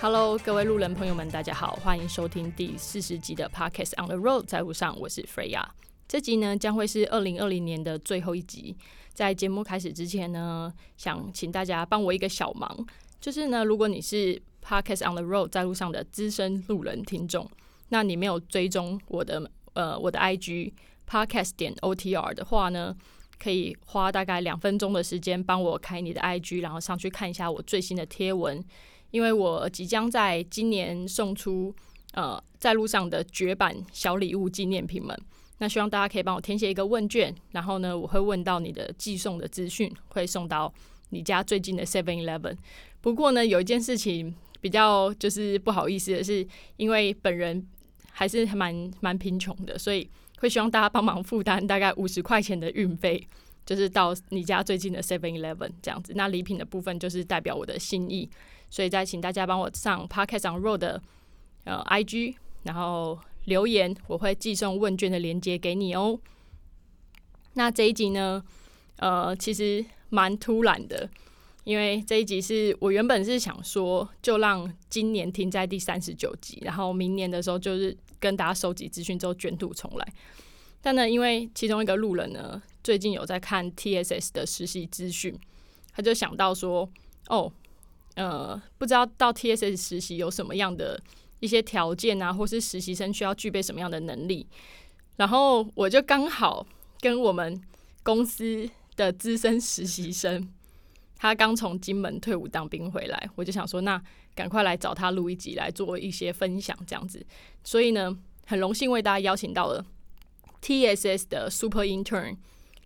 Hello，各位路人朋友们，大家好，欢迎收听第四十集的 Podcast on the Road，在路上，我是 Freya。这集呢将会是二零二零年的最后一集。在节目开始之前呢，想请大家帮我一个小忙，就是呢，如果你是 Podcast on the Road 在路上的资深路人听众，那你没有追踪我的呃我的 IG Podcast 点 OTR 的话呢，可以花大概两分钟的时间帮我开你的 IG，然后上去看一下我最新的贴文。因为我即将在今年送出呃在路上的绝版小礼物纪念品们，那希望大家可以帮我填写一个问卷，然后呢我会问到你的寄送的资讯，会送到你家最近的 Seven Eleven。不过呢有一件事情比较就是不好意思的是，因为本人还是蛮蛮贫穷的，所以会希望大家帮忙负担大概五十块钱的运费，就是到你家最近的 Seven Eleven 这样子。那礼品的部分就是代表我的心意。所以再请大家帮我上 Podcast on Road 的呃 IG，然后留言，我会寄送问卷的链接给你哦。那这一集呢，呃，其实蛮突然的，因为这一集是我原本是想说，就让今年停在第三十九集，然后明年的时候就是跟大家收集资讯之后卷土重来。但呢，因为其中一个路人呢，最近有在看 TSS 的实习资讯，他就想到说，哦。呃，不知道到 TSS 实习有什么样的一些条件啊，或是实习生需要具备什么样的能力？然后我就刚好跟我们公司的资深实习生，他刚从金门退伍当兵回来，我就想说，那赶快来找他录一集来做一些分享，这样子。所以呢，很荣幸为大家邀请到了 TSS 的 Super Intern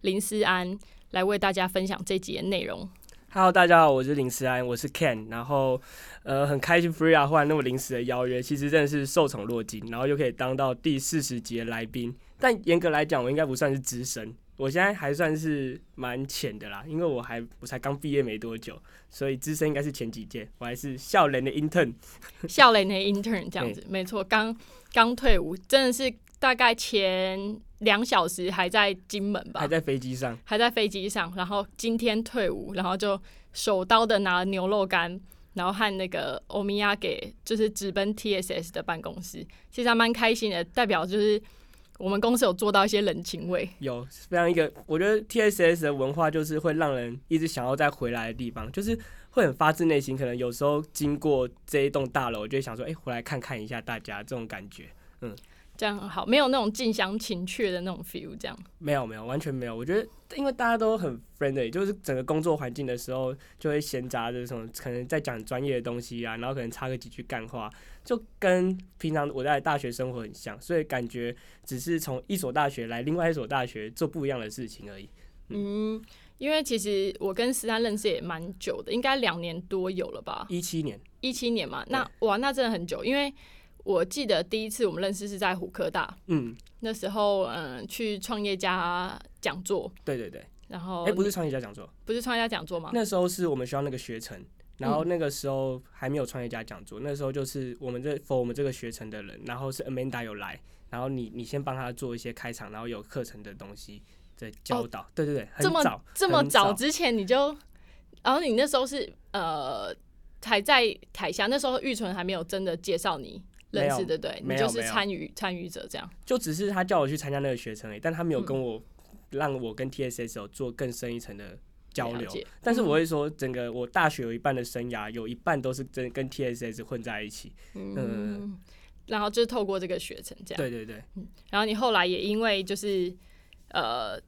林思安来为大家分享这集的内容。Hello，大家好，我是林思安，我是 Ken，然后呃很开心 Freya 忽然那么临时的邀约，其实真的是受宠若惊，然后又可以当到第四十集的来宾。但严格来讲，我应该不算是资深，我现在还算是蛮浅的啦，因为我还我才刚毕业没多久，所以资深应该是前几届，我还是校年的 intern，校年的 intern 这样子，没错，刚刚退伍，真的是大概前。两小时还在金门吧？还在飞机上，还在飞机上。然后今天退伍，然后就手刀的拿了牛肉干，然后和那个欧米亚给，就是直奔 TSS 的办公室。其实还蛮开心的，代表就是我们公司有做到一些人情味。有非常一个，我觉得 TSS 的文化就是会让人一直想要再回来的地方，就是会很发自内心。可能有时候经过这一栋大楼，就会想说，哎，回来看看一下大家这种感觉，嗯。这样很好，没有那种近乡情怯的那种 feel，这样没有没有完全没有。我觉得，因为大家都很 friendly，就是整个工作环境的时候就会闲杂这种，可能在讲专业的东西啊，然后可能插个几句干话，就跟平常我在大学生活很像，所以感觉只是从一所大学来另外一所大学做不一样的事情而已。嗯，因为其实我跟思安认识也蛮久的，应该两年多有了吧？一七年，一七年嘛，那哇，那真的很久，因为。我记得第一次我们认识是在虎科大，嗯，那时候嗯去创业家讲座，对对对，然后哎不是创业家讲座，不是创业家讲座吗？那时候是我们学校那个学程，然后那个时候还没有创业家讲座，那时候就是我们这 for 我们这个学程的人，然后是 Amanda 有来，然后你你先帮他做一些开场，然后有课程的东西在教导，对对对，这么早这么早。之前你就，然后你那时候是呃还在台下，那时候玉纯还没有真的介绍你。认识的对，你就是参与参与者这样。就只是他叫我去参加那个学程，但他没有跟我让我跟 TSS 有做更深一层的交流。但是我会说，整个我大学有一半的生涯，有一半都是真跟 TSS 混在一起。嗯，然后就是透过这个学程这样。对对对。然后你后来也因为就是呃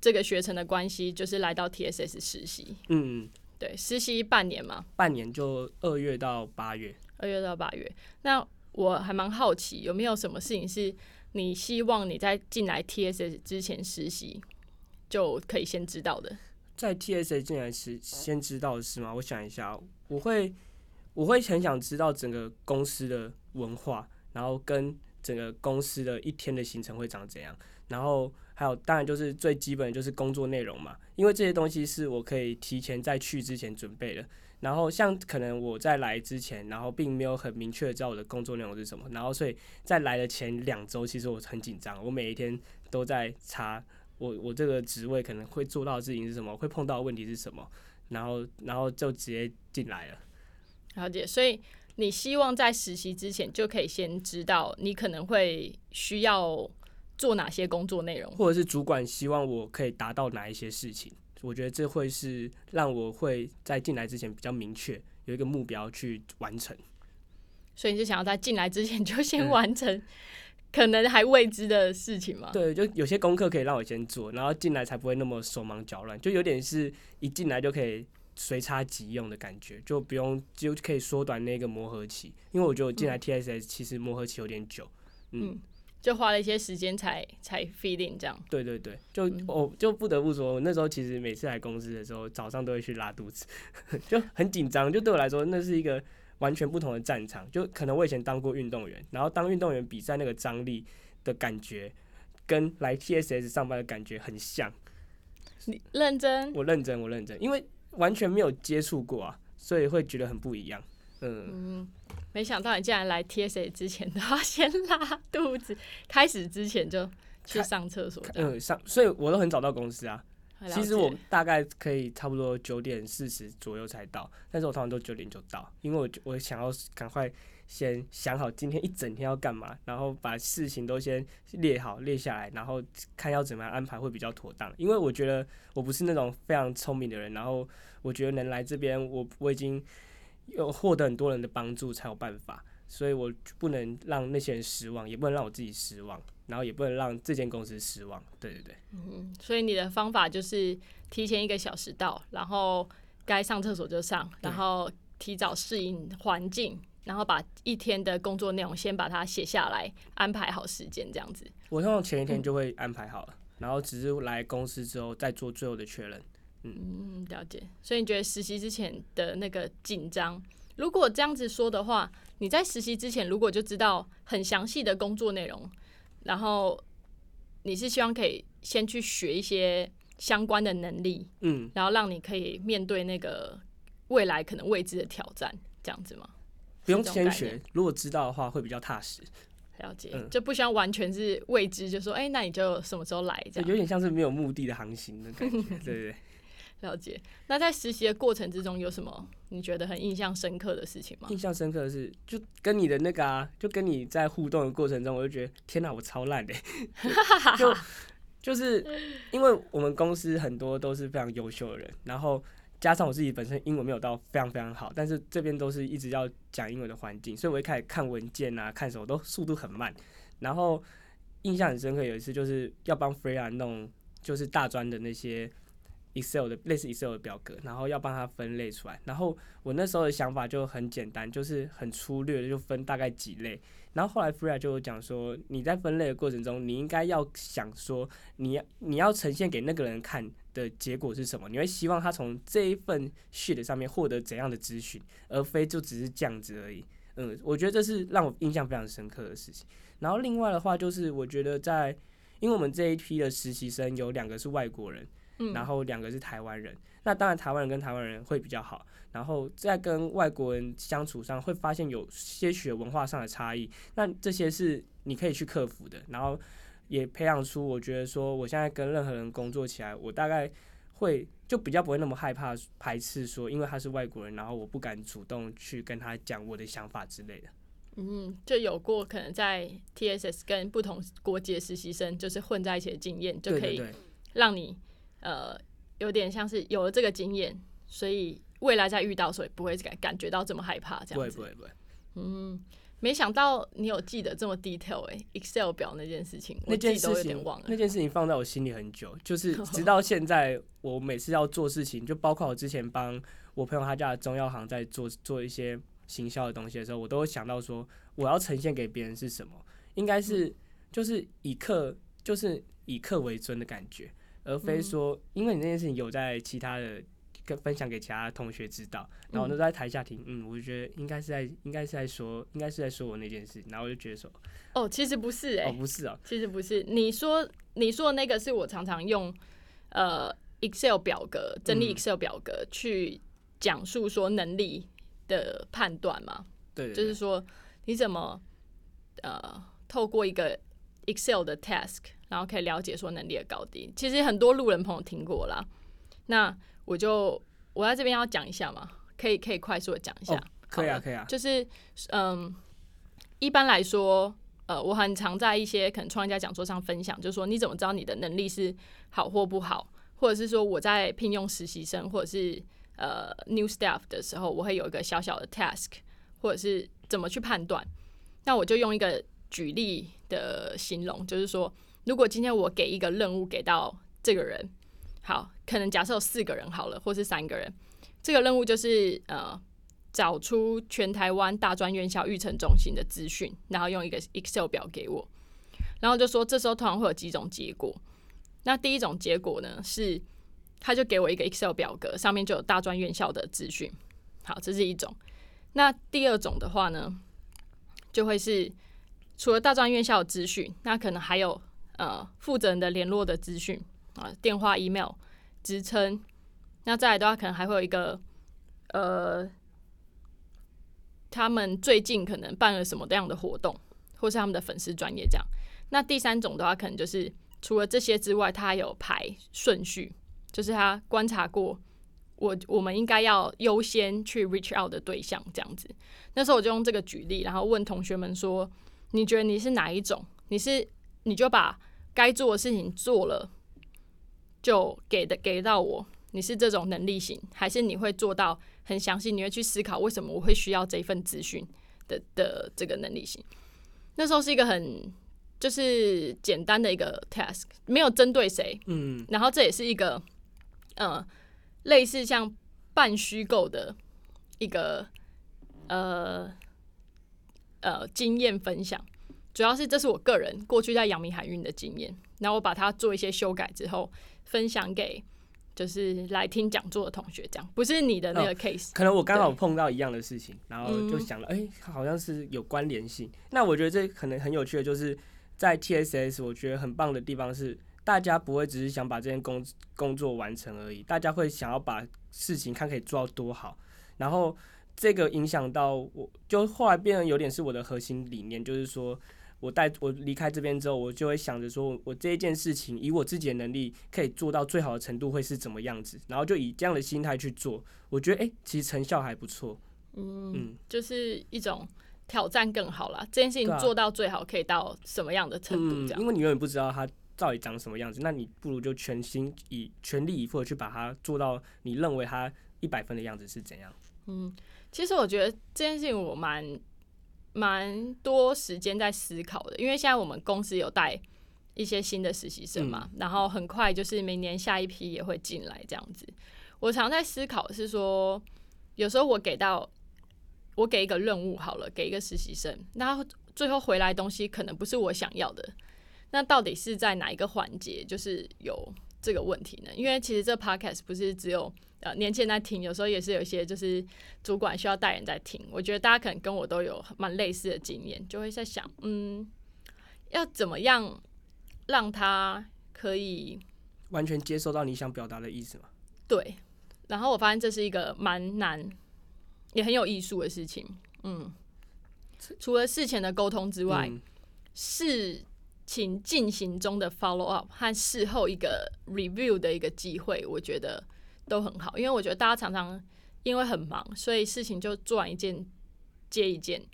这个学程的关系，就是来到 TSS 实习。嗯，对，实习半年嘛。半年就二月到八月。二月到八月，那。我还蛮好奇，有没有什么事情是你希望你在进来 TSA 之前实习就可以先知道的？在 TSA 进来时先知道的是吗？我想一下，我会我会很想知道整个公司的文化，然后跟整个公司的一天的行程会长怎样，然后还有当然就是最基本的就是工作内容嘛，因为这些东西是我可以提前在去之前准备的。然后像可能我在来之前，然后并没有很明确的知道我的工作内容是什么，然后所以在来的前两周，其实我很紧张，我每一天都在查我我这个职位可能会做到的事情是什么，会碰到的问题是什么，然后然后就直接进来了。了解，所以你希望在实习之前就可以先知道你可能会需要做哪些工作内容，或者是主管希望我可以达到哪一些事情。我觉得这会是让我会在进来之前比较明确有一个目标去完成，所以你就想要在进来之前就先完成可能还未知的事情吗？对，就有些功课可以让我先做，然后进来才不会那么手忙脚乱，就有点是一进来就可以随插即用的感觉，就不用就可以缩短那个磨合期，因为我觉得我进来 TSS 其实磨合期有点久，嗯。就花了一些时间才才 feeling 这样。对对对，就我就不得不说，我那时候其实每次来公司的时候，早上都会去拉肚子，就很紧张。就对我来说，那是一个完全不同的战场。就可能我以前当过运动员，然后当运动员比赛那个张力的感觉，跟来 TSS 上班的感觉很像。你认真？我认真，我认真，因为完全没有接触过啊，所以会觉得很不一样。嗯，没想到你竟然来 TSA 之前都要先拉肚子，开始之前就去上厕所。嗯，上，所以我都很早到公司啊。其实我大概可以差不多九点四十左右才到，但是我通常都九点就到，因为我我想要赶快先想好今天一整天要干嘛，然后把事情都先列好列下来，然后看要怎么样安排会比较妥当。因为我觉得我不是那种非常聪明的人，然后我觉得能来这边，我我已经。有获得很多人的帮助才有办法，所以我不能让那些人失望，也不能让我自己失望，然后也不能让这间公司失望。对对对。嗯，所以你的方法就是提前一个小时到，然后该上厕所就上，然后提早适应环境，然后把一天的工作内容先把它写下来，安排好时间这样子。我通常前一天就会安排好了，然后只是来公司之后再做最后的确认。嗯，了解。所以你觉得实习之前的那个紧张，如果这样子说的话，你在实习之前如果就知道很详细的工作内容，然后你是希望可以先去学一些相关的能力，嗯，然后让你可以面对那个未来可能未知的挑战，这样子吗？不用先学，如果知道的话会比较踏实。了解，就不需要完全是未知，就说哎，那你就什么时候来？这样有点像是没有目的的航行的感觉，对对对。了解。那在实习的过程之中，有什么你觉得很印象深刻的事情吗？印象深刻的是，就跟你的那个啊，就跟你在互动的过程中，我就觉得天哪，我超烂的。就就是因为我们公司很多都是非常优秀的人，然后加上我自己本身英文没有到非常非常好，但是这边都是一直要讲英文的环境，所以我一开始看文件啊，看什么都速度很慢。然后印象很深刻，有一次就是要帮 Freya 弄，就是大专的那些。Excel 的类似 Excel 的表格，然后要帮他分类出来。然后我那时候的想法就很简单，就是很粗略的就分大概几类。然后后来 Freya 就讲说，你在分类的过程中，你应该要想说，你你要呈现给那个人看的结果是什么？你会希望他从这一份 sheet 上面获得怎样的资讯，而非就只是这样子而已。嗯，我觉得这是让我印象非常深刻的事情。然后另外的话，就是我觉得在，因为我们这一批的实习生有两个是外国人。然后两个是台湾人，那当然台湾人跟台湾人会比较好，然后在跟外国人相处上会发现有些许文化上的差异，那这些是你可以去克服的，然后也培养出我觉得说我现在跟任何人工作起来，我大概会就比较不会那么害怕排斥说，因为他是外国人，然后我不敢主动去跟他讲我的想法之类的。嗯，就有过可能在 TSS 跟不同国籍的实习生就是混在一起的经验，就可以让你。呃，有点像是有了这个经验，所以未来再遇到，所以不会感感觉到这么害怕这样子。不会不会不会。嗯，没想到你有记得这么 detail 哎，Excel 表那件事情，那件事情忘了。那件事情放在我心里很久，就是 直到现在，我每次要做事情，就包括我之前帮我朋友他家的中药行在做做一些行销的东西的时候，我都会想到说，我要呈现给别人是什么，应该是就是以客，就是以客为尊的感觉。而非说，因为你那件事情有在其他的跟分享给其他同学知道，然后都在台下听，嗯，我就觉得应该是在，应该是在说，应该是在说我那件事，然后我就觉得说，哦，其实不是，哎，哦，不是啊，其实不是，你说你说的那个是我常常用呃 Excel 表格整理 Excel 表格去讲述说能力的判断嘛，对，就是说你怎么呃透过一个 Excel 的 task，然后可以了解说能力的高低。其实很多路人朋友听过啦，那我就我在这边要讲一下嘛，可以可以快速的讲一下，可以啊，可以啊，就是嗯，一般来说。呃，我很常在一些可能创业家讲座上分享，就是说你怎么知道你的能力是好或不好，或者是说我在聘用实习生或者是呃 new staff 的时候，我会有一个小小的 task，或者是怎么去判断。那我就用一个举例的形容，就是说，如果今天我给一个任务给到这个人，好，可能假设有四个人好了，或是三个人，这个任务就是呃。找出全台湾大专院校育成中心的资讯，然后用一个 Excel 表给我，然后就说这时候通常会有几种结果。那第一种结果呢是，他就给我一个 Excel 表格，上面就有大专院校的资讯。好，这是一种。那第二种的话呢，就会是除了大专院校的资讯，那可能还有呃负责人的联络的资讯啊，电话、email、职称。那再来的话，可能还会有一个呃。他们最近可能办了什么样的活动，或是他们的粉丝专业这样。那第三种的话，可能就是除了这些之外，他有排顺序，就是他观察过我我们应该要优先去 reach out 的对象这样子。那时候我就用这个举例，然后问同学们说：“你觉得你是哪一种？你是你就把该做的事情做了，就给的给到我。你是这种能力型，还是你会做到？”很详细，你会去思考为什么我会需要这一份资讯的的这个能力型。那时候是一个很就是简单的一个 task，没有针对谁，嗯，然后这也是一个呃类似像半虚构的一个呃呃经验分享，主要是这是我个人过去在阳明海运的经验，然后我把它做一些修改之后分享给。就是来听讲座的同学，这样不是你的那个 case。可能我刚好碰到一样的事情，然后就想了，哎，好像是有关联性。那我觉得这可能很有趣的，就是在 TSS，我觉得很棒的地方是，大家不会只是想把这件工工作完成而已，大家会想要把事情看可以做到多好。然后这个影响到我，就后来变得有点是我的核心理念，就是说。我带我离开这边之后，我就会想着说，我这一件事情以我自己的能力可以做到最好的程度会是怎么样子，然后就以这样的心态去做。我觉得，哎，其实成效还不错。嗯，就是一种挑战更好啦。这件事情做到最好可以到什么样的程度？这样，因为你永远不知道它到底长什么样子，那你不如就全心以全力以赴的去把它做到你认为它一百分的样子是怎样。嗯，其实我觉得这件事情我蛮。蛮多时间在思考的，因为现在我们公司有带一些新的实习生嘛，然后很快就是明年下一批也会进来这样子。我常在思考是说，有时候我给到我给一个任务好了，给一个实习生，那最后回来东西可能不是我想要的，那到底是在哪一个环节就是有这个问题呢？因为其实这 podcast 不是只有。呃，年轻人在听，有时候也是有一些就是主管需要带人在听。我觉得大家可能跟我都有蛮类似的经验，就会在想，嗯，要怎么样让他可以完全接受到你想表达的意思嘛？对。然后我发现这是一个蛮难，也很有艺术的事情。嗯，除了事前的沟通之外，事情进行中的 follow up 和事后一个 review 的一个机会，我觉得。都很好，因为我觉得大家常常因为很忙，所以事情就做完一件接一件，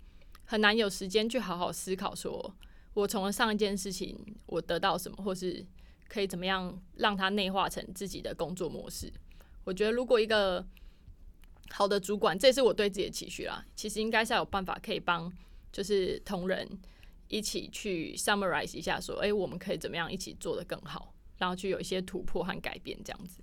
很难有时间去好好思考，说我从上一件事情我得到什么，或是可以怎么样让它内化成自己的工作模式。我觉得如果一个好的主管，这是我对自己的期许啦，其实应该是要有办法可以帮就是同仁一起去 summarize 一下，说哎，我们可以怎么样一起做得更好，然后去有一些突破和改变，这样子，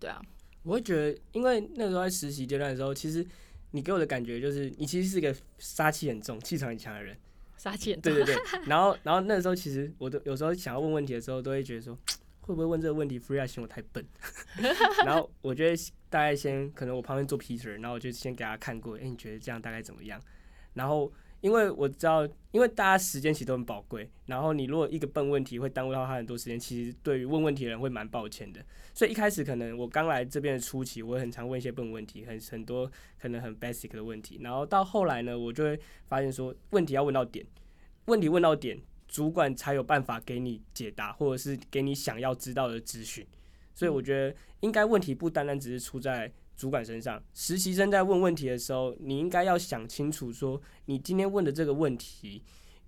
对啊。我会觉得，因为那时候在实习阶段的时候，其实你给我的感觉就是，你其实是一个杀气很重、气场很强的人。杀气很重。对对对。然后，然后那时候其实我都有时候想要问问题的时候，都会觉得说，会不会问这个问题，Freya 嫌我太笨？然后我觉得大概先，可能我旁边做 Peter，然后我就先给他看过，哎，你觉得这样大概怎么样？然后因为我知道，因为大家时间其实都很宝贵，然后你如果一个笨问题会耽误到他很多时间，其实对于问问题的人会蛮抱歉的。所以一开始可能我刚来这边的初期，我很常问一些笨问题，很很多可能很 basic 的问题，然后到后来呢，我就会发现说，问题要问到点，问题问到点，主管才有办法给你解答，或者是给你想要知道的资讯。所以我觉得，应该问题不单单只是出在。主管身上，实习生在问问题的时候，你应该要想清楚，说你今天问的这个问题，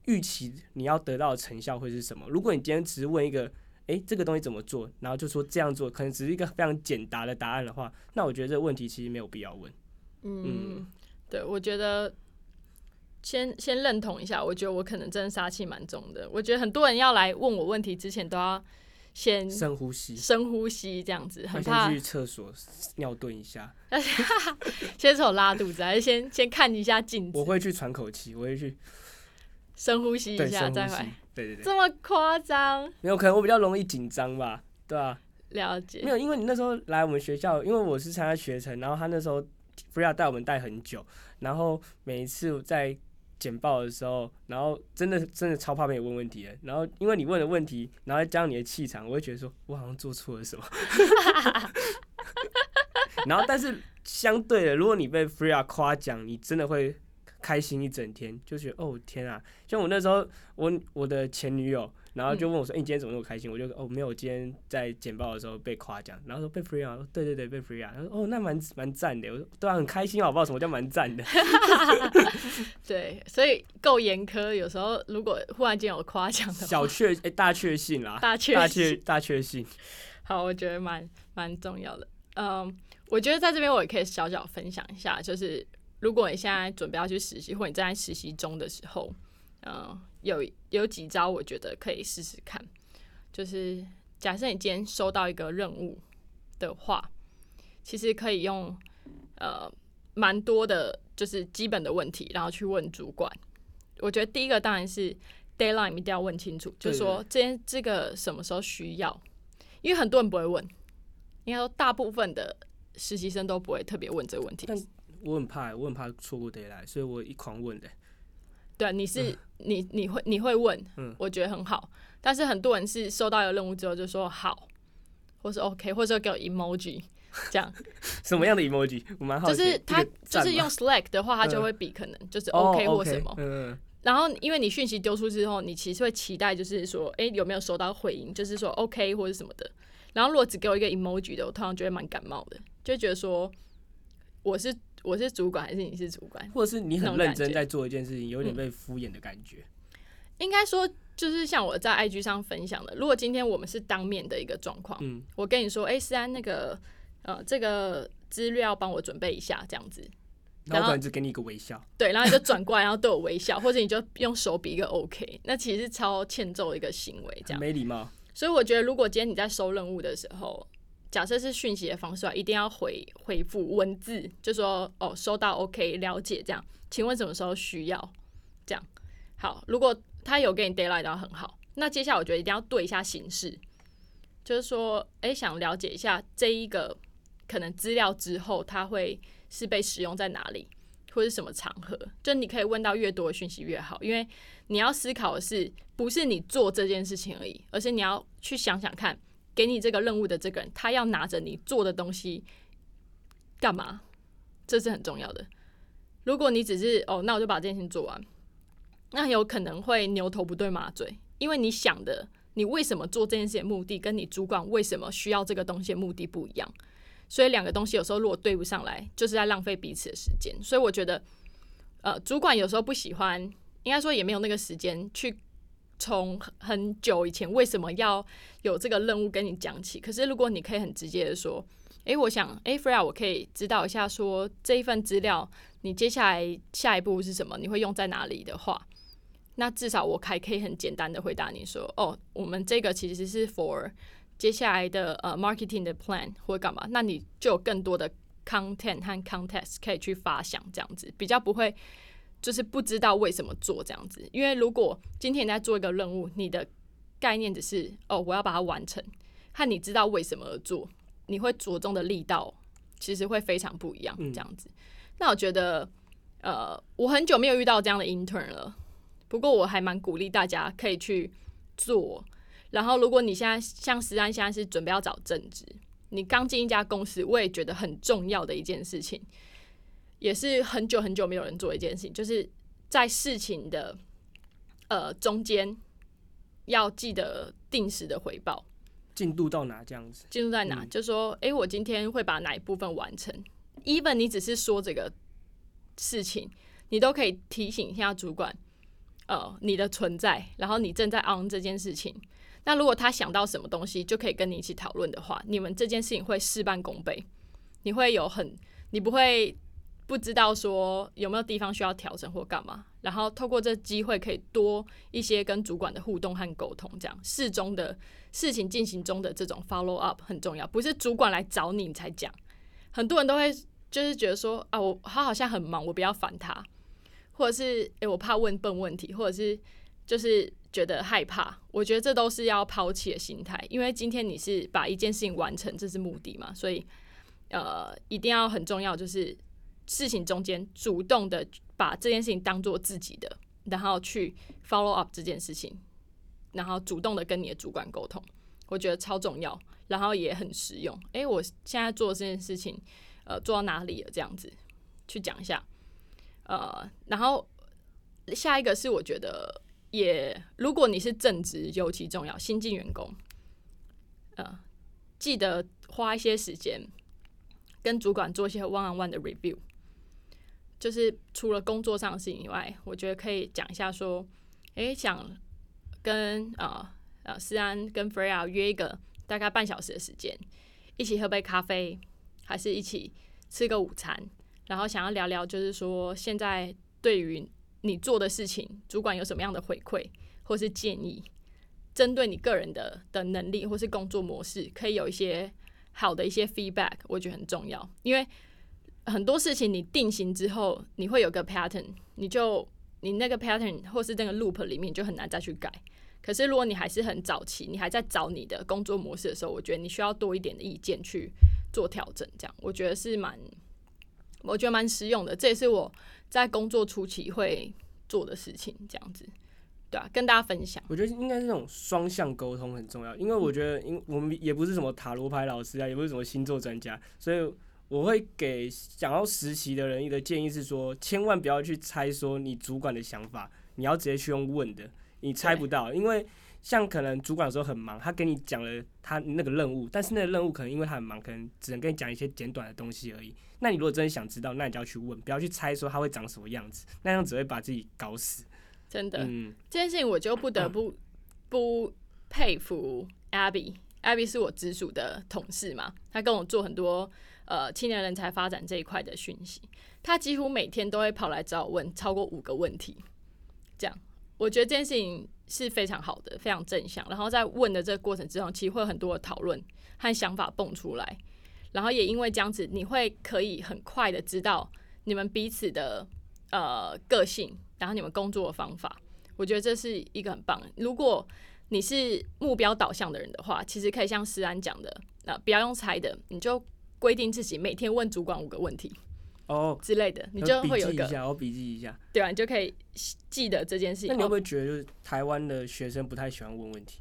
预期你要得到的成效会是什么？如果你今天只是问一个，诶，这个东西怎么做，然后就说这样做，可能只是一个非常简答的答案的话，那我觉得这个问题其实没有必要问。嗯，对，我觉得先先认同一下，我觉得我可能真的杀气蛮重的。我觉得很多人要来问我问题之前，都要。先深呼吸，深呼吸，这样子很怕去厕所尿遁一下。先手拉肚子，还是先先看一下镜子？我会去喘口气，我会去深呼吸一下，再来。对对对，这么夸张？没有，可能我比较容易紧张吧，对吧？了解。没有，因为你那时候来我们学校，因为我是参加学程，然后他那时候 Freya 带我们带很久，然后每一次在。简报的时候，然后真的真的超怕被问问题的。然后因为你问的问题，然后加上你的气场，我会觉得说我好像做错了什么。然后但是相对的，如果你被 Freya 夸奖，你真的会开心一整天，就觉得哦天啊！像我那时候，我我的前女友。然后就问我说：“哎，你今天怎么那么开心？”我就哦，没有，我今天在简报的时候被夸奖，然后说被 free 啊，对对对，被 free 啊。他说：“哦，那蛮蛮赞的。”我说：“对啊，很开心啊，我不知道什么叫蛮赞的。”对，所以够严苛。有时候如果忽然间有夸奖的，小确哎，大确幸啦，大确大确大确幸。好，我觉得蛮蛮重要的。嗯，我觉得在这边我也可以小小分享一下，就是如果你现在准备要去实习，或你正在实习中的时候，嗯。有有几招，我觉得可以试试看。就是假设你今天收到一个任务的话，其实可以用呃蛮多的，就是基本的问题，然后去问主管。我觉得第一个当然是 deadline 一定要问清楚，就是说这件这个什么时候需要，因为很多人不会问，应该说大部分的实习生都不会特别问这个问题。但我很怕，我很怕错过 deadline，所以我一狂问的。对，你是你你会你会问，我觉得很好。但是很多人是收到一个任务之后就说好，或是 OK，或者说给我 emoji 这样。什么样的 emoji？我蛮好奇。就是他就是用 Slack 的话，他就会比可能就是 OK 或什么。嗯。然后因为你讯息丢出之后，你其实会期待就是说，哎，有没有收到回应？就是说 OK 或者什么的。然后如果只给我一个 emoji 的，我通常就会蛮感冒的，就觉得说我是。我是主管还是你是主管？或者是你很认真在做一件事情，有点被敷衍的感觉。应该说，就是像我在 IG 上分享的，如果今天我们是当面的一个状况，嗯，我跟你说，哎，思安那个，呃，这个资料帮我准备一下，这样子，然后给你一个微笑，对，然后你就转过来，然后对我微笑，或者你就用手比一个 OK，那其实是超欠揍的一个行为，这样没礼貌。所以我觉得，如果今天你在收任务的时候，假设是讯息的方式啊，一定要回回复文字，就说哦收到，OK，了解这样。请问什么时候需要？这样好。如果他有给你 deadline 到很好，那接下来我觉得一定要对一下形式，就是说，哎，想了解一下这一个可能资料之后，它会是被使用在哪里，或是什么场合？就你可以问到越多的讯息越好，因为你要思考的是，不是你做这件事情而已，而是你要去想想看。给你这个任务的这个人，他要拿着你做的东西干嘛？这是很重要的。如果你只是哦，那我就把这件事情做完，那有可能会牛头不对马嘴，因为你想的，你为什么做这件事的目的，跟你主管为什么需要这个东西的目的不一样。所以两个东西有时候如果对不上来，就是在浪费彼此的时间。所以我觉得，呃，主管有时候不喜欢，应该说也没有那个时间去。从很久以前为什么要有这个任务跟你讲起？可是如果你可以很直接的说，诶，我想，诶 f r e a 我可以知道一下，说这一份资料你接下来下一步是什么？你会用在哪里的话，那至少我还可以很简单的回答你说，哦，我们这个其实是 for 接下来的呃 marketing 的 plan 或干嘛？那你就有更多的 content 和 context 可以去发想，这样子比较不会。就是不知道为什么做这样子，因为如果今天你在做一个任务，你的概念只是哦我要把它完成，和你知道为什么而做，你会着重的力道其实会非常不一样这样子。那我觉得呃，我很久没有遇到这样的 intern 了，不过我还蛮鼓励大家可以去做。然后，如果你现在像石安现在是准备要找正职，你刚进一家公司，我也觉得很重要的一件事情，也是很久很久没有人做一件事情，就是在事情的呃中间要记得定时的回报。进度到哪这样子？进度在哪？就说，哎，我今天会把哪一部分完成？even 你只是说这个事情，你都可以提醒一下主管，呃，你的存在，然后你正在 on 这件事情。那如果他想到什么东西，就可以跟你一起讨论的话，你们这件事情会事半功倍。你会有很，你不会。不知道说有没有地方需要调整或干嘛，然后透过这机会可以多一些跟主管的互动和沟通，这样事中的事情进行中的这种 follow up 很重要，不是主管来找你才讲。很多人都会就是觉得说啊，我他好像很忙，我不要烦他，或者是诶，我怕问笨问题，或者是就是觉得害怕。我觉得这都是要抛弃的心态，因为今天你是把一件事情完成，这是目的嘛，所以呃，一定要很重要就是。事情中间主动的把这件事情当做自己的，然后去 follow up 这件事情，然后主动的跟你的主管沟通，我觉得超重要，然后也很实用。诶，我现在做这件事情，呃，做到哪里了？这样子去讲一下。呃，然后下一个是我觉得也，如果你是正职，尤其重要，新进员工，呃，记得花一些时间跟主管做一些 one on one 的 review。就是除了工作上的事情以外，我觉得可以讲一下说，诶，想跟啊呃思安跟 Freya 约一个大概半小时的时间，一起喝杯咖啡，还是一起吃个午餐，然后想要聊聊，就是说现在对于你做的事情，主管有什么样的回馈或是建议，针对你个人的的能力或是工作模式，可以有一些好的一些 feedback，我觉得很重要，因为。很多事情你定型之后，你会有个 pattern，你就你那个 pattern 或是那个 loop 里面就很难再去改。可是如果你还是很早期，你还在找你的工作模式的时候，我觉得你需要多一点的意见去做调整。这样我觉得是蛮，我觉得蛮实用的。这也是我在工作初期会做的事情。这样子，对啊，跟大家分享。我觉得应该是那种双向沟通很重要，因为我觉得，因我们也不是什么塔罗牌老师啊，也不是什么星座专家，所以。我会给想要实习的人一个建议是说，千万不要去猜说你主管的想法，你要直接去用问的，你猜不到，因为像可能主管有时候很忙，他给你讲了他那个任务，但是那个任务可能因为他很忙，可能只能跟你讲一些简短的东西而已。那你如果真的想知道，那你就要去问，不要去猜说他会长什么样子，那样只会把自己搞死。真的，嗯这件事情我就不得不不佩服 Abby，Abby 是我直属的同事嘛，他跟我做很多。呃，青年人才发展这一块的讯息，他几乎每天都会跑来找我问超过五个问题，这样我觉得这件事情是非常好的，非常正向。然后在问的这个过程之中，其实会有很多的讨论和想法蹦出来，然后也因为这样子，你会可以很快的知道你们彼此的呃个性，然后你们工作的方法。我觉得这是一个很棒。如果你是目标导向的人的话，其实可以像思安讲的，那不要用猜的，你就。规定自己每天问主管五个问题哦之类的，你就会有一个我笔记一下，对啊，你就可以记得这件事情。那你会不会觉得就是台湾的学生不太喜欢问问题？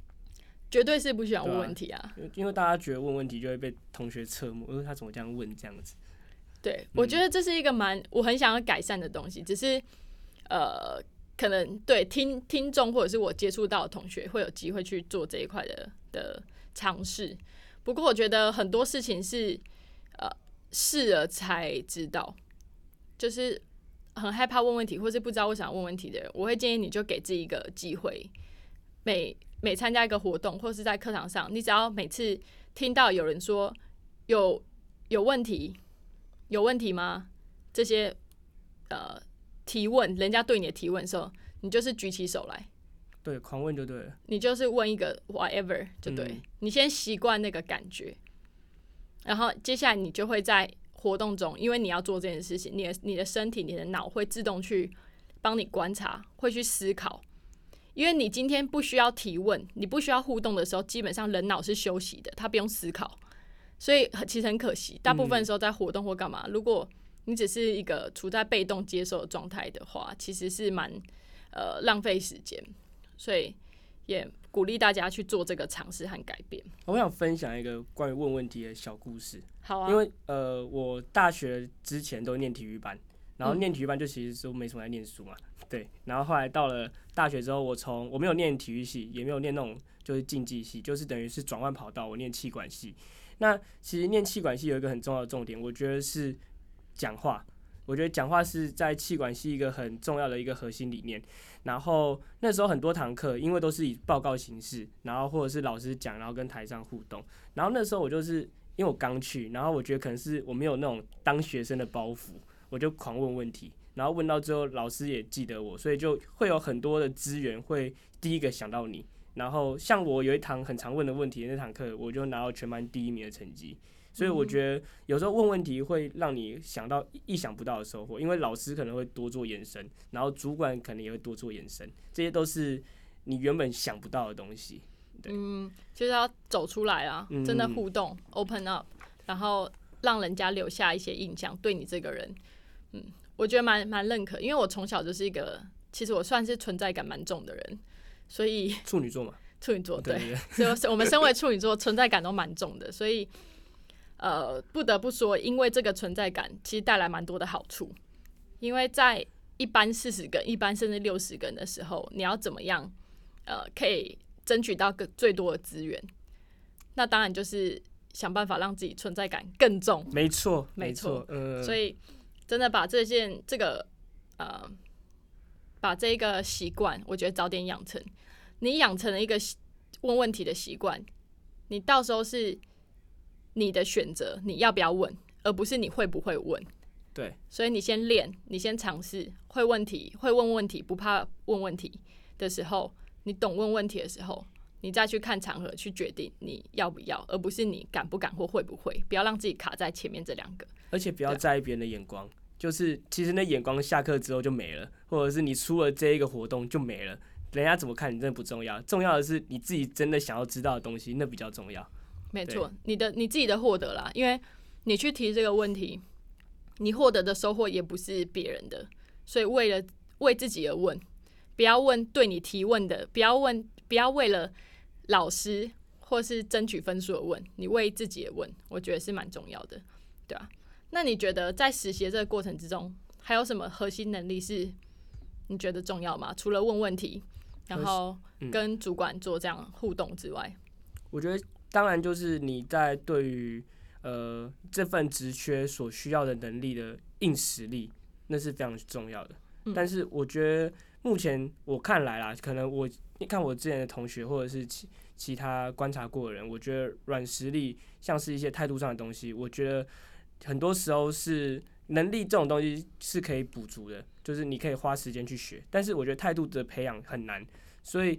绝对是不喜欢问问题啊，因为大家觉得问问题就会被同学侧目，因为他怎么这样问这样子？对，我觉得这是一个蛮我很想要改善的东西，只是呃，可能对听听众或者是我接触到的同学会有机会去做这一块的的尝试。不过我觉得很多事情是。呃，试了才知道，就是很害怕问问题，或是不知道为什么问问题的人，我会建议你就给自己一个机会，每每参加一个活动，或是在课堂上，你只要每次听到有人说有有问题，有问题吗？这些呃提问，人家对你的提问的时候，你就是举起手来，对，狂问就对了，你就是问一个 whatever 就对，你先习惯那个感觉。然后接下来你就会在活动中，因为你要做这件事情，你的你的身体、你的脑会自动去帮你观察，会去思考。因为你今天不需要提问，你不需要互动的时候，基本上人脑是休息的，他不用思考。所以其实很可惜，大部分时候在活动或干嘛，如果你只是一个处在被动接受的状态的话，其实是蛮呃浪费时间，所以也鼓励大家去做这个尝试和改变。我想分享一个关于问问题的小故事，好啊，因为呃，我大学之前都念体育班，然后嗯念体育班就其实都没什么在念书嘛，对。然后后来到了大学之后，我从我没有念体育系，也没有念那种就是竞技系，就是等于是转换跑道，我念气管系。那其实念气管系有一个很重要的重点，我觉得是讲话。我觉得讲话是在气管系一个很重要的一个核心理念。然后那时候很多堂课，因为都是以报告形式，然后或者是老师讲，然后跟台上互动。然后那时候我就是因为我刚去，然后我觉得可能是我没有那种当学生的包袱，我就狂问问题，然后问到最后老师也记得我，所以就会有很多的资源会第一个想到你。然后像我有一堂很常问的问题，那堂课我就拿到全班第一名的成绩。所以我觉得有时候问问题会让你想到意想不到的收获，因为老师可能会多做延伸，然后主管可能也会多做延伸，这些都是你原本想不到的东西。对。嗯，就是要走出来啊，嗯真的互动，open up，然后让人家留下一些印象，对你这个人，嗯，我觉得蛮蛮认可，因为我从小就是一个，其实我算是存在感蛮重的人，所以处女座嘛，处女座对所以我们身为处女座，存在感都蛮重的，所以呃，不得不说，因为这个存在感其实带来蛮多的好处。因为在一般四十个、一般甚至六十个人的时候，你要怎么样呃，可以争取到更最多的资源？那当然就是想办法让自己存在感更重。没错，没没错，嗯，所以真的把这件这个呃，把这个习惯，我觉得早点养成。你养成了一个习问问题的习惯，你到时候是你的选择，你要不要问，而不是你会不会问。对，所以你先练，你先尝试会问题，会问问题，不怕问问题的时候，你懂问问题的时候，你再去看场合去决定你要不要，而不是你敢不敢或会不会，不要让自己卡在前面这两个。而且不要在意别人的眼光，就是其实那眼光下课之后就没了，或者是你出了这一个活动就没了，人家怎么看你真的不重要，重要的是你自己真的想要知道的东西，那比较重要。没错，你的你自己的获得啦，因为你去提这个问题，你获得的收获也不是别人的，所以为了为自己而问，不要问对你提问的，不要问，不要为了老师或是争取分数而问，你为自己而问，我觉得是蛮重要的，对啊。那你觉得在实习的这个过程之中，还有什么核心能力是你觉得重要吗？除了问问题，然后嗯跟主管做这样互动之外，我觉得当然就是你在对于呃这份职缺所需要的能力的硬实力，那是非常重要的。嗯但是我觉得目前我看来啦，可能我你看我之前的同学或者是其其他观察过的人，我觉得软实力像是一些态度上的东西，我觉得很多时候是能力这种东西是可以补足的，就是你可以花时间去学。但是我觉得态度的培养很难，所以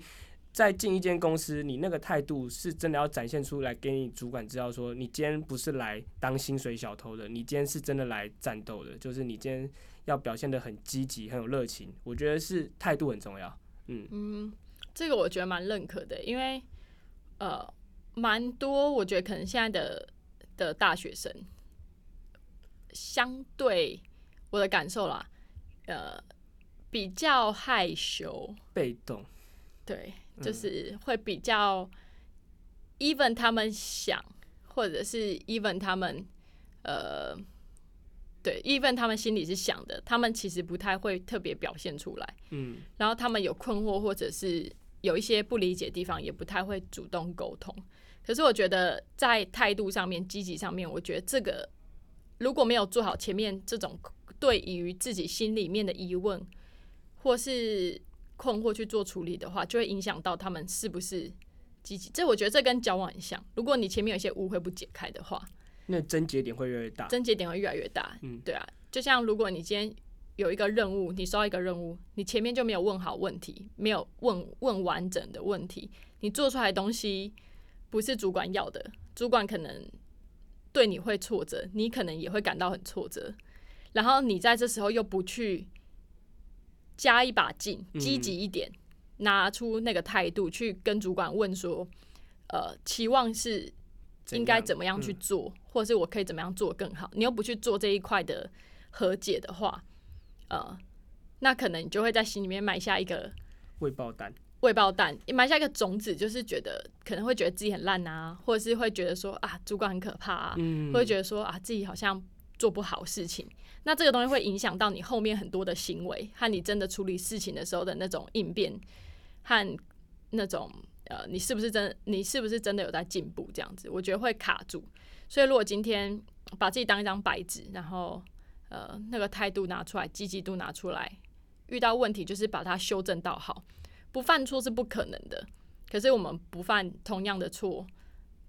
在进一间公司，你那个态度是真的要展现出来，给你主管知道说，你今天不是来当薪水小偷的，你今天是真的来战斗的，就是你今天要表现的很积极、很有热情。我觉得是态度很重要。嗯，嗯，这个我觉得蛮认可的，因为呃，蛮多我觉得可能现在的的大学生，相对我的感受啦，呃，比较害羞，被动，对，就是会比较，even 他们想，或者是 even 他们呃，对，even 他们心里是想的，他们其实不太会特别表现出来。嗯，然后他们有困惑或者是有一些不理解的地方，也不太会主动沟通。可是我觉得在态度上面、积极上面，我觉得这个如果没有做好前面这种对于自己心里面的疑问或是困惑去做处理的话，就会影响到他们是不是积极。这我觉得这跟交往很像，如果你前面有一些误会不解开的话，那症结点会越来越大。症结点会越来越大。嗯对啊，就像如果你今天有一个任务，你收到一个任务，你前面就没有问好问题，没有问问完整的问题，你做出来的东西不是主管要的，主管可能对你会挫折，你可能也会感到很挫折。然后你在这时候又不去加一把劲，积极一点，拿出那个态度去跟主管问说，呃，期望是应该怎么样去嗯。做，或者是我可以怎么样做更好。你又不去做这一块的和解的话，呃，那可能你就会在心里面埋下一个未爆弹，未爆弹，埋下一个种子，就是觉得可能会觉得自己很烂啊，或者是会觉得说啊，主管很可怕啊，嗯，会觉得说啊，自己好像做不好事情。那这个东西会影响到你后面很多的行为和你真的处理事情的时候的那种应变和那种呃，你是不是真你是不是真的有在进步？这样子，我觉得会卡住。所以如果今天把自己当一张白纸，然后呃那个态度拿出来，积极度拿出来，遇到问题就是把它修正到好，不犯错是不可能的。可是我们不犯同样的错，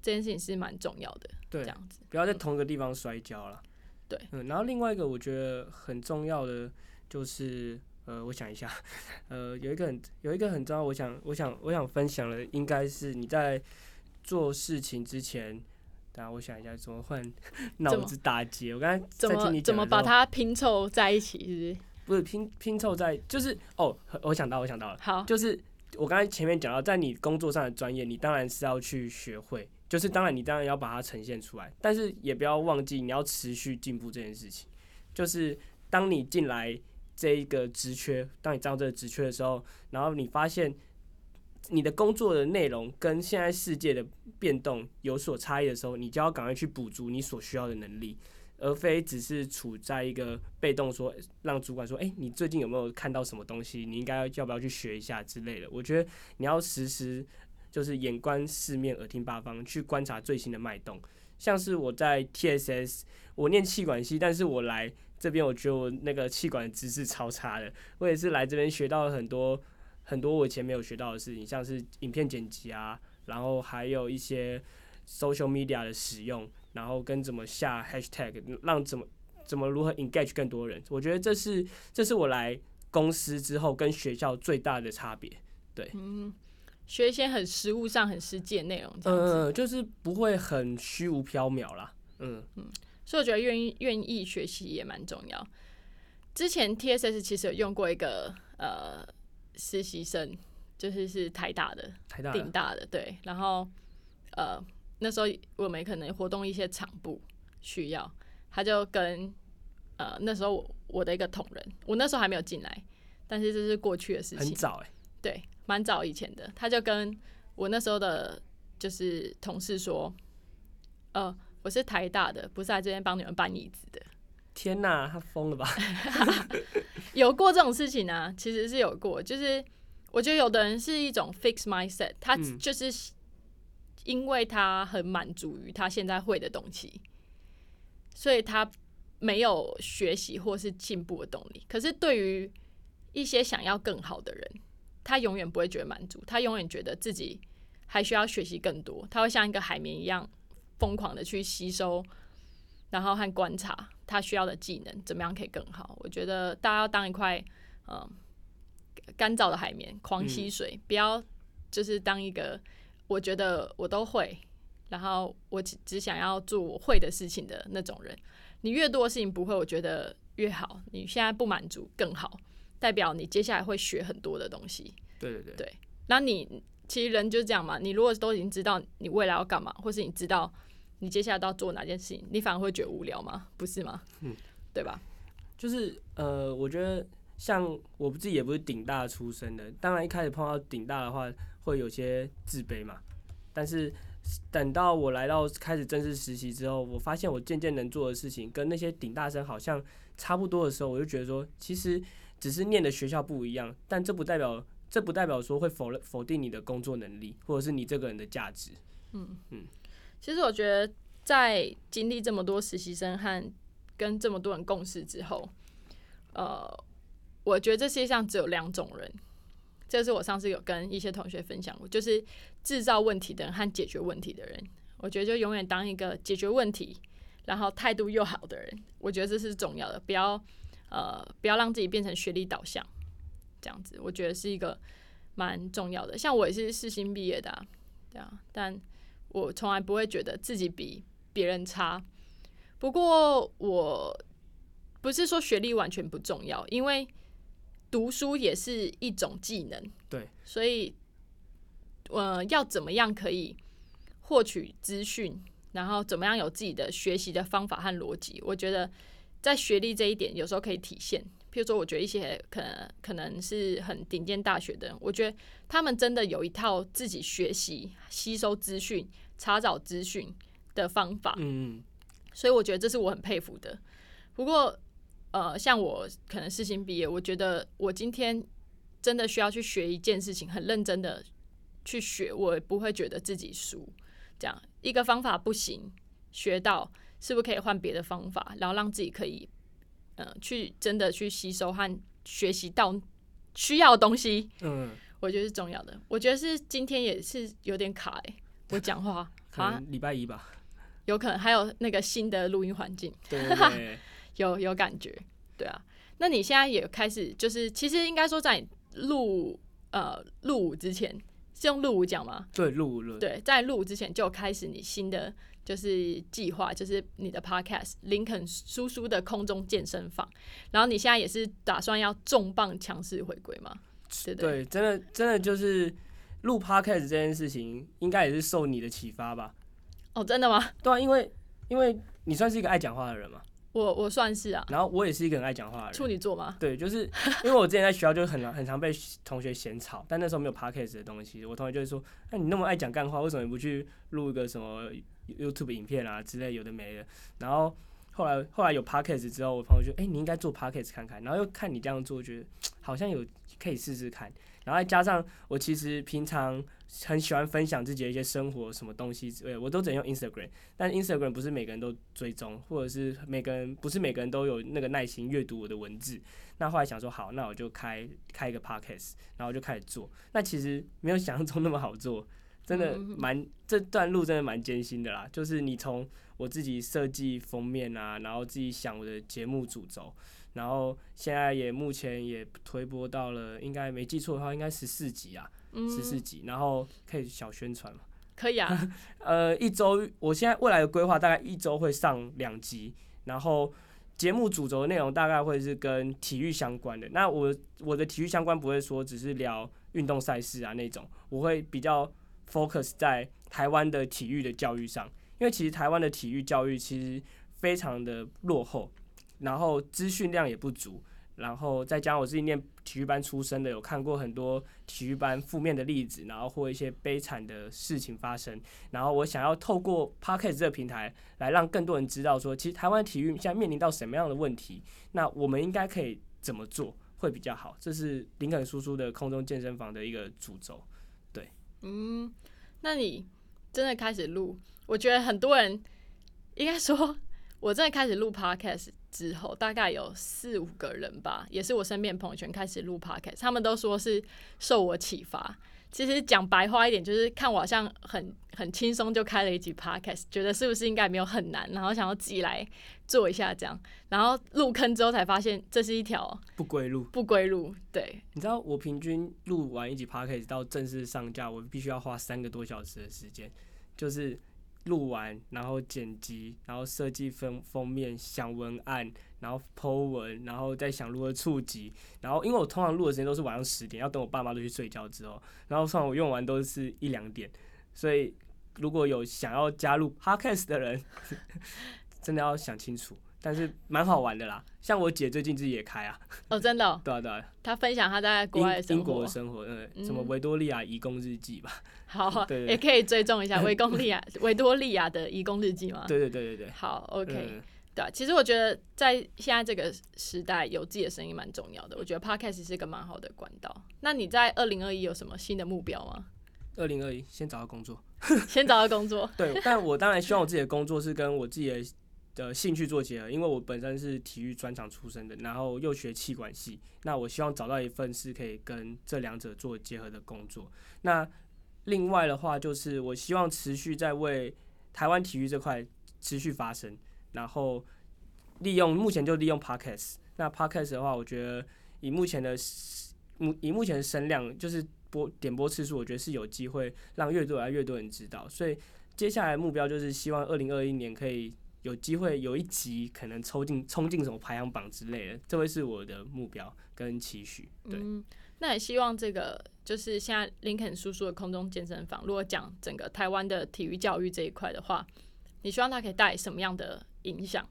这件事情是蛮重要的。对这，样子，不要在同一个地方摔跤了。对，嗯，然后另外一个我觉得很重要的就是，呃，我想一下，呃，有一个很有一个很重要，我想我想我想分享的，应该是你在做事情之前，等下我想一下怎么换 脑子打结。我刚才怎在听你怎么把它拼凑在一起，是不是？不是拼拼凑在，就是哦，我想到我想到了，好，就是我刚才前面讲到，在你工作上的专业，你当然是要去学会，就是当然你当然要把它呈现出来，但是也不要忘记你要持续进步这件事情。就是当你进来这一个职缺，当你知道这个职缺的时候，然后你发现你的工作的内容跟现在世界的变动有所差异的时候，你就要赶快去补足你所需要的能力。而非只是处在一个被动说，让主管说，哎、你最近有没有看到什么东西？你应该要要不要去学一下之类的。我觉得你要时时就是眼观四面，耳听八方，去观察最新的脉动。像是我在 TSS，我念气管系，但是我来这边，我觉得我那个气管的知识超差的。我也是来这边学到了很多很多我以前没有学到的事情，像是影片剪辑啊，然后还有一些 social media 的使用，然后跟怎么下 hashtag，让怎么怎么如何 engage 更多人。我觉得这是这是我来公司之后跟学校最大的差别。嗯，学一些很实务上、很实际的内容，这样子。呃，就是不会很虚无缥缈啦。嗯嗯，所以我觉得愿意愿意学习也蛮重要。之前 TSS 其实有用过一个呃实习生，就是是台大的、台大了。顶大的，对。然后呃那时候我们可能活动一些场部需要，他就跟呃那时候我我的一个同仁，我那时候还没有进来，但是这是过去的事情，很早哎、对，蛮早以前的。他就跟我那时候的就是同事说，呃，我是台大的，不是来这边帮你们搬椅子的。天哪，他疯了吧？有过这种事情啊，其实是有过，就是我觉得有的人是一种 fix mindset，他嗯就是因为他很满足于他现在会的东西，所以他没有学习或是进步的动力。可是对于一些想要更好的人，他永远不会觉得满足，他永远觉得自己还需要学习更多，他会像一个海绵一样疯狂的去吸收，然后和观察他需要的技能，怎么样可以更好。我觉得大家要当一块嗯干燥的海绵，狂吸水，不要就是当一个我觉得我都会，然后我只只想要做我会的事情的那种人。你越多的事情不会，我觉得越好。你现在不满足更好，代表你接下来会学很多的东西。对对对，对那你其实人就是这样嘛，你如果都已经知道你未来要干嘛，或是你知道你接下来都要做哪件事情，你反而会觉得无聊吗？不是吗？嗯，对吧？就是呃，我觉得像我自己也不是顶大出身的，当然一开始碰到顶大的话，会有些自卑嘛。但是等到我来到开始正式实习之后，我发现我渐渐能做的事情跟那些顶大生好像差不多的时候，我就觉得说，其实只是念的学校不一样，但这不代表这不代表说会否认否定你的工作能力，或者是你这个人的价值。嗯嗯其实我觉得，在经历这么多实习生和跟这么多人共事之后，呃，我觉得这世界上只有两种人，这是我上次有跟一些同学分享过，就是制造问题的人和解决问题的人。我觉得就永远当一个解决问题，然后态度又好的人，我觉得这是重要的，不要呃不要让自己变成学历导向，这样子，我觉得是一个蛮重要的。像我也是四新毕业的、啊，对啊，但我从来不会觉得自己比别人差。不过我不是说学历完全不重要，因为读书也是一种技能。对，所以呃，要怎么样可以获取资讯，然后怎么样有自己的学习的方法和逻辑，我觉得在学历这一点，有时候可以体现。譬如说，我觉得一些可能可能是很顶尖大学的人，我觉得他们真的有一套自己学习、吸收资讯、查找资讯的方法。嗯，所以我觉得这是我很佩服的。不过，呃，像我可能世新毕业，我觉得我今天真的需要去学一件事情，很认真的去学，我不会觉得自己输。这样一个方法不行，学到是不是可以换别的方法，然后让自己可以。呃，去真的去吸收和学习到需要的东西，嗯，我觉得是重要的。我觉得是今天也是有点卡哎，我讲话 可能礼拜一吧，有可能还有那个新的录音环境，对对对，有有感觉，对啊。那你现在也开始，就是其实应该说在录呃录舞之前，是用录舞讲吗？对，录舞录。对，在录舞之前就开始你新的。就是计划，就是你的 podcast 林肯叔叔的空中健身房，然后你现在也是打算要重磅强势回归吗？对对，真的真的就是录 podcast 这件事情，应该也是受你的启发吧？哦，真的吗？对啊，因为因为你算是一个爱讲话的人嘛。我我算是啊，然后我也是一个很爱讲话的人，处女座吗？对，就是因为我之前在学校就很 很常被同学嫌吵，但那时候没有 podcast 的东西，我同学就会说：“那你那么爱讲干话，为什么你不去录一个什么 YouTube 影片啊之类有的没的？”然后后来后来有 podcast 之后，我朋友就：“哎，你应该做 podcast 看看。”然后又看你这样做，觉得好像有可以试试看。然后再加上我其实平常。很喜欢分享自己的一些生活什么东西之类，我都只能用 Instagram，但 Instagram 不是每个人都追踪，或者是每个人不是每个人都有那个耐心阅读我的文字。那后来想说，好，那我就开开一个 podcast，然后就开始做。那其实没有想象中那么好做，真的蛮这段路真的蛮艰辛的啦。就是你从我自己设计封面啊，然后自己想我的节目主轴，然后现在也目前也推播到了，应该没记错的话，应该十四集啊。十四集，然后可以小宣传嘛？可以啊。呃，一周，我现在未来的规划大概一周会上两集，然后节目主轴内容大概会是跟体育相关的。那我我的体育相关不会说只是聊运动赛事啊那种，我会比较 focus 在台湾的体育的教育上，因为其实台湾的体育教育其实非常的落后，然后资讯量也不足。然后再加上我自己念体育班出身的，有看过很多体育班负面的例子，然后或一些悲惨的事情发生。然后我想要透过 Parkes 这个平台，来让更多人知道说，其实台湾体育现在面临到什么样的问题，那我们应该可以怎么做会比较好。这是林肯叔叔的空中健身房的一个主轴。嗯，那你真的开始录，我觉得很多人应该说，我真的开始录 Podcast。之后大概有四五个人吧，也是我身边朋友圈开始录 podcast，他们都说是受我启发。其实讲白话一点，就是看我好像很很轻松就开了一集 podcast，觉得是不是应该没有很难，然后想要自己来做一下这样，然后入坑之后才发现这是一条不归路，不归路。对，你知道我平均录完一集 podcast 到正式上架，我必须要花三个多小时的时间，就是。录完，然后剪辑，然后设计封封面，想文案，然后 Po 文，然后再想如何触及，然后因为我通常录的时间都是晚上十点，要等我爸妈都去睡觉之后，然后算我用完都是一两点，所以如果有想要加入 Podcast 的人，真的要想清楚。但是蛮好玩的啦，像我姐最近自己也开啊。哦，真的。对啊，对啊。她分享她在国外的英国的生活，嗯，什么维多利亚移工日记吧。好，也可以追踪一下维多利亚 维多利亚的移工日记吗？对对对对对。好，OK。对，啊其实我觉得在现在这个时代，有自己的声音蛮重要的。我觉得 Podcast 是一个蛮好的管道。那你在二零二一有什么新的目标吗？二零二一先找到工作。先找到工作。对，但我当然希望我自己的工作是跟我自己的。的兴趣做结合，因为我本身是体育专长出身的，然后又学气管系，那我希望找到一份是可以跟这两者做结合的工作。那另外的话，就是我希望持续在为台湾体育这块持续发声，然后利用目前就利用 Podcast。那 Podcast 的话，我觉得以目前的目以目前的声量，就是播点播次数，我觉得是有机会让越多来越多人知道。所以接下来目标就是希望二零二一年可以。有机会有一集可能抽进冲进什么排行榜之类的，这会是我的目标跟期许。对，那也希望这个就是现在林肯叔叔的空中健身房，如果讲整个台湾的体育教育这一块的话，你希望它可以带什么样的影响？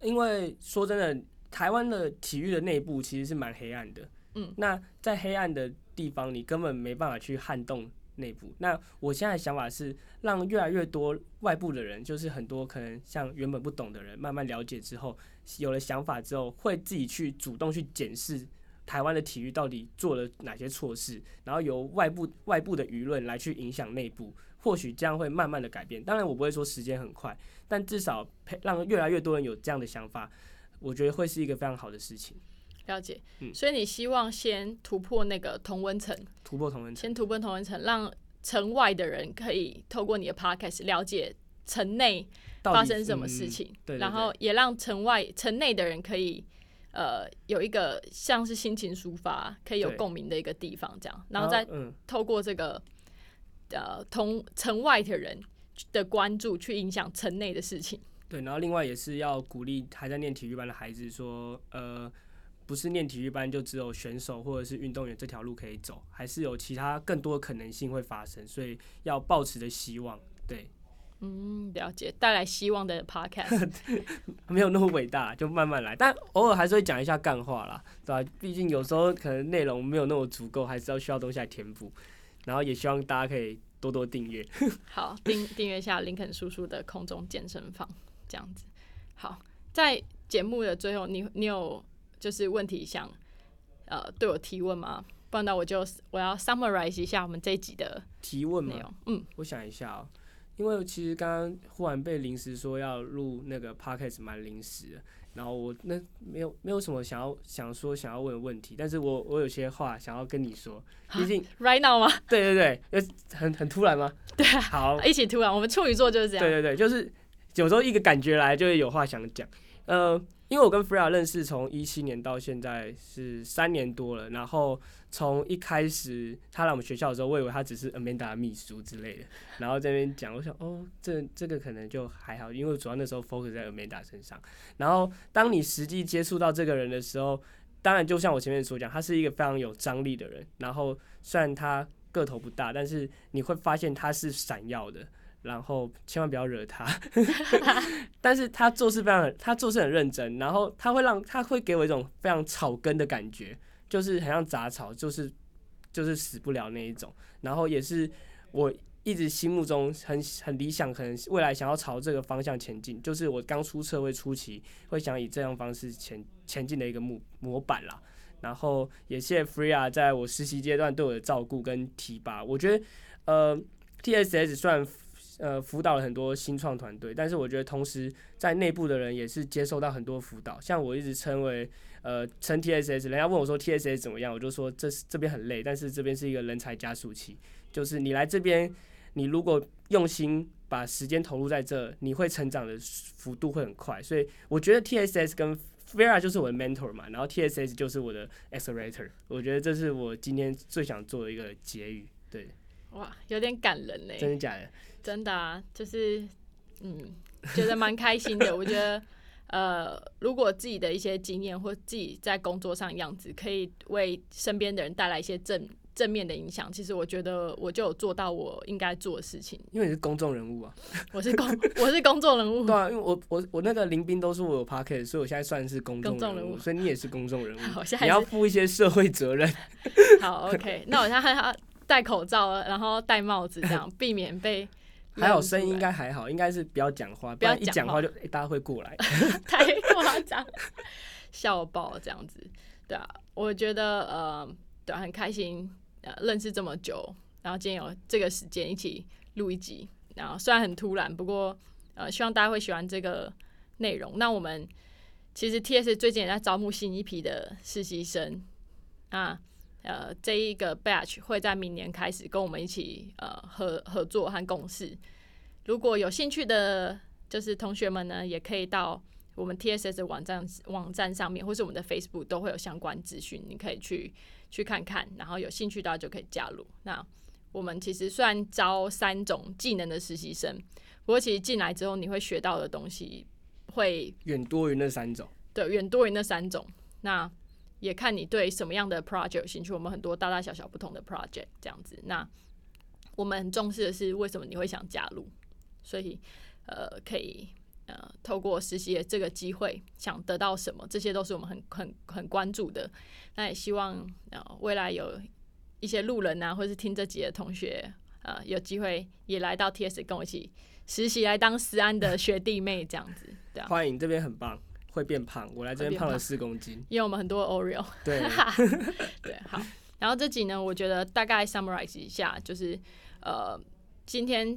因为说真的，台湾的体育的内部其实是蛮黑暗的。嗯，那在黑暗的地方，你根本没办法去撼动内部。那我现在想法是，让越来越多外部的人，就是很多可能像原本不懂的人，慢慢了解之后，有了想法之后，会自己去主动去检视台湾的体育到底做了哪些错事，然后由外部外部的舆论来去影响内部，或许这样会慢慢的改变。当然，我不会说时间很快，但至少让越来越多人有这样的想法，我觉得会是一个非常好的事情。了解，嗯。所以你希望先突破那个同温层，突破同温层，先突破同温层，让城外的人可以透过你的 podcast 了解城内发生什么嗯事情，然后也让城外城内的人可以呃有一个像是心情抒发，可以有共鸣的一个地方，这样，然后再嗯，透过这个呃同城外的人的关注去影响城内的事情。对，然后另外也是要鼓励还在念体育班的孩子说，呃，不是念体育班就只有选手或者是运动员这条路可以走，还是有其他更多的可能性会发生，所以要抱持着希望。对，嗯，了解，带来希望的 podcast。没有那么伟大，就慢慢来，但偶尔还是会讲一下干话啦，对吧、毕竟有时候可能内容没有那么足够，还是要需要东西来填补。然后也希望大家可以多多订阅。好，订订阅一下林肯叔叔的空中健身房，这样子。好，在节目的最后，你你有就是问题想呃对我提问吗？不然呢，我就我要 summarize 一下我们这一集的提问吗？内容。嗯，我想一下哦、因为其实刚刚忽然被临时说要录那个 podcast 蛮临时的，然后我那没有没有什么想要想说想要问的问题，但是我我有些话想要跟你说，毕竟 right now 吗？对对对，呃很很突然吗？对啊，好，一起突然，我们处女座就是这样。对对对，就是有时候一个感觉来就会有话想讲。呃，因为我跟 Freya 认识从一七年到现在是三年多了，然后从一开始他来我们学校的时候，我以为他只是 Amanda 的秘书之类的，然后这边讲，我想哦，这这个可能就还好，因为主要那时候 focus 在 Amanda 身上。然后当你实际接触到这个人的时候，当然就像我前面所讲，他是一个非常有张力的人。然后虽然他个头不大，但是你会发现他是闪耀的。然后千万不要惹他，但是他做事非常，他做事很认真，然后他会让他会给我一种非常草根的感觉，就是很像杂草，就是就是死不了那一种。然后也是我一直心目中很很理想，可能未来想要朝这个方向前进，就是我刚出社会初期会想以这样方式前前进的一个模模板啦。然后也谢谢 Freya 在我实习阶段对我的照顾跟提拔。我觉得呃 TSS 虽然呃辅导了很多新创团队，但是我觉得同时在内部的人也是接受到很多辅导。像我一直称为呃称 TSS，人家问我说 TSS 怎么样，我就说这是这边很累，但是这边是一个人才加速器，就是你来这边，你如果用心把时间投入在这，你会成长的幅度会很快。所以我觉得 TSS 跟 Vera 就是我的 mentor 嘛，然后 TSS 就是我的 accelerator。我觉得这是我今天最想做的一个结语。对，哇，有点感人嘞，真的假的？真的啊，就是嗯，觉得蛮开心的。我觉得呃，如果自己的一些经验或自己在工作上样子，可以为身边的人带来一些正正面的影响，其实我觉得我就有做到我应该做的事情。因为你是公众人物啊。我是公我是公众人物对，啊，因为我我我那个林斌都是我有 p o c k e t 所以我现在算是公众人物，所以你也是公众人物。好，现在你要负一些社会责任。好 OK。那我现在戴口罩，然后戴帽子，这样 避免被还好声音应来该还好，应该是不要讲话，不要一讲话就、诶大家会过来。太夸张，笑爆这样子，对啊，我觉得呃，对啊、很开心，呃，认识这么久，然后今天有这个时间一起录一集，然后虽然很突然，不过呃，希望大家会喜欢这个内容。那我们其实 TS 最近也在招募新一批的实习生啊。呃，这一个 batch 会在明年开始跟我们一起呃合合作和共事。如果有兴趣的，就是同学们呢，也可以到我们 TSS 的网站网站上面，或是我们的 Facebook 都会有相关资讯，你可以去去看看，然后有兴趣的话就可以加入。那我们其实虽然招三种技能的实习生，不过其实进来之后你会学到的东西会远多于那三种。对远多于那三种。那也看你对什么样的 project 有兴趣，我们很多大大小小不同的 project 这样子。那我们很重视的是为什么你会想加入，所以呃可以呃透过实习的这个机会想得到什么，这些都是我们很很很关注的。那也希望呃未来有一些路人啊，或是听这集的同学，呃有机会也来到 TS 跟我一起实习，来当思安的学弟妹这样子，对啊。欢迎这边很棒，会变胖，我来这边胖了四公斤，因为我们很多 Oreo。对 对，好。然后这集呢，我觉得大概 summarize 一下，就是呃，今天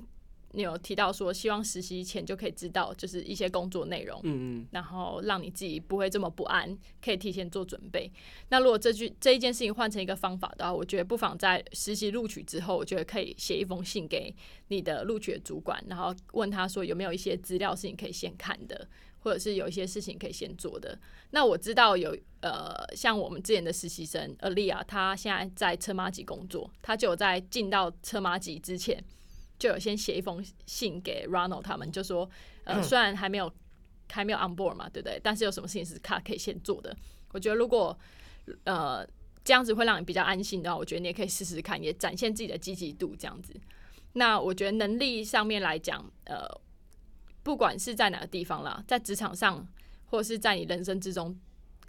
你有提到说，希望实习前就可以知道，就是一些工作内容，嗯嗯，然后让你自己不会这么不安，可以提前做准备。那如果这句这一件事情换成一个方法的话，我觉得不妨在实习录取之后，我觉得可以写一封信给你的录取的主管，然后问他说有没有一些资料是你可以先看的。或者是有一些事情可以先做的。那我知道有呃，像我们之前的实习生阿丽亚，她现在在车马吉工作，她就有在进到车马吉之前，就有先写一封信给 Ronald 他们，就说呃，虽然还没有还没有 on board 嘛，对不对？但是有什么事情是他可以先做的？我觉得如果呃这样子会让你比较安心的话，我觉得你也可以试试看，也展现自己的积极度这样子。那我觉得能力上面来讲，呃。不管是在哪个地方啦，在职场上，或者是在你人生之中，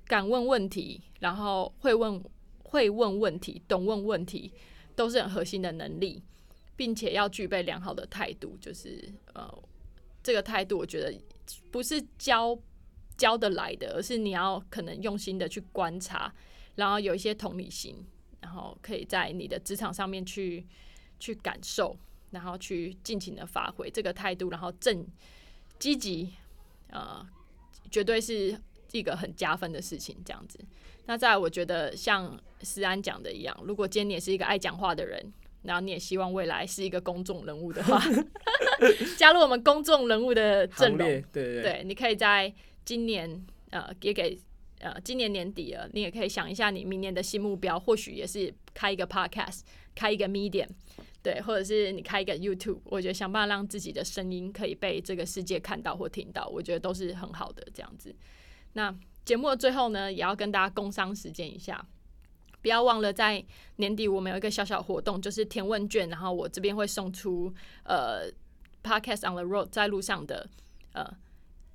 敢问问题，然后会问会问问题，懂问问题，都是很核心的能力，并且要具备良好的态度。就是呃，这个态度，我觉得不是教教得来的，而是你要可能用心的去观察，然后有一些同理心，然后可以在你的职场上面去去感受，然后去尽情的发挥这个态度，然后正。积极，呃，绝对是一个很加分的事情。这样子，那在我觉得像思安讲的一样，如果今天你也是一个爱讲话的人，然后你也希望未来是一个公众人物的话，加入我们公众人物的阵容，对对对，你可以在今年，呃，也给呃今年年底了，你也可以想一下你明年的新目标，或许也是开一个 podcast，开一个 medium。对，或者是你开一个 YouTube，我觉得想办法让自己的声音可以被这个世界看到或听到，我觉得都是很好的这样子。那节目的最后呢，也要跟大家工商时间一下，不要忘了在年底我们有一个小小活动，就是填问卷，然后我这边会送出呃 Podcast on the Road 在路上的呃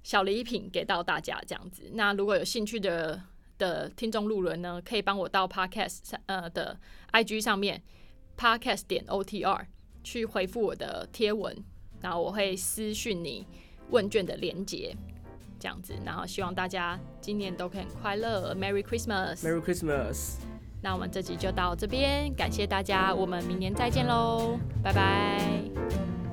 小礼品给到大家这样子。那如果有兴趣的的听众路人呢，可以帮我到 Podcast 上呃的 IG 上面。Podcast 点 O T R 去回复我的贴文，然后我会私讯你问卷的连接，这样子，然后希望大家今年都可以很快乐，Merry Christmas，Merry Christmas。那我们这集就到这边，感谢大家，我们明年再见喽，拜拜。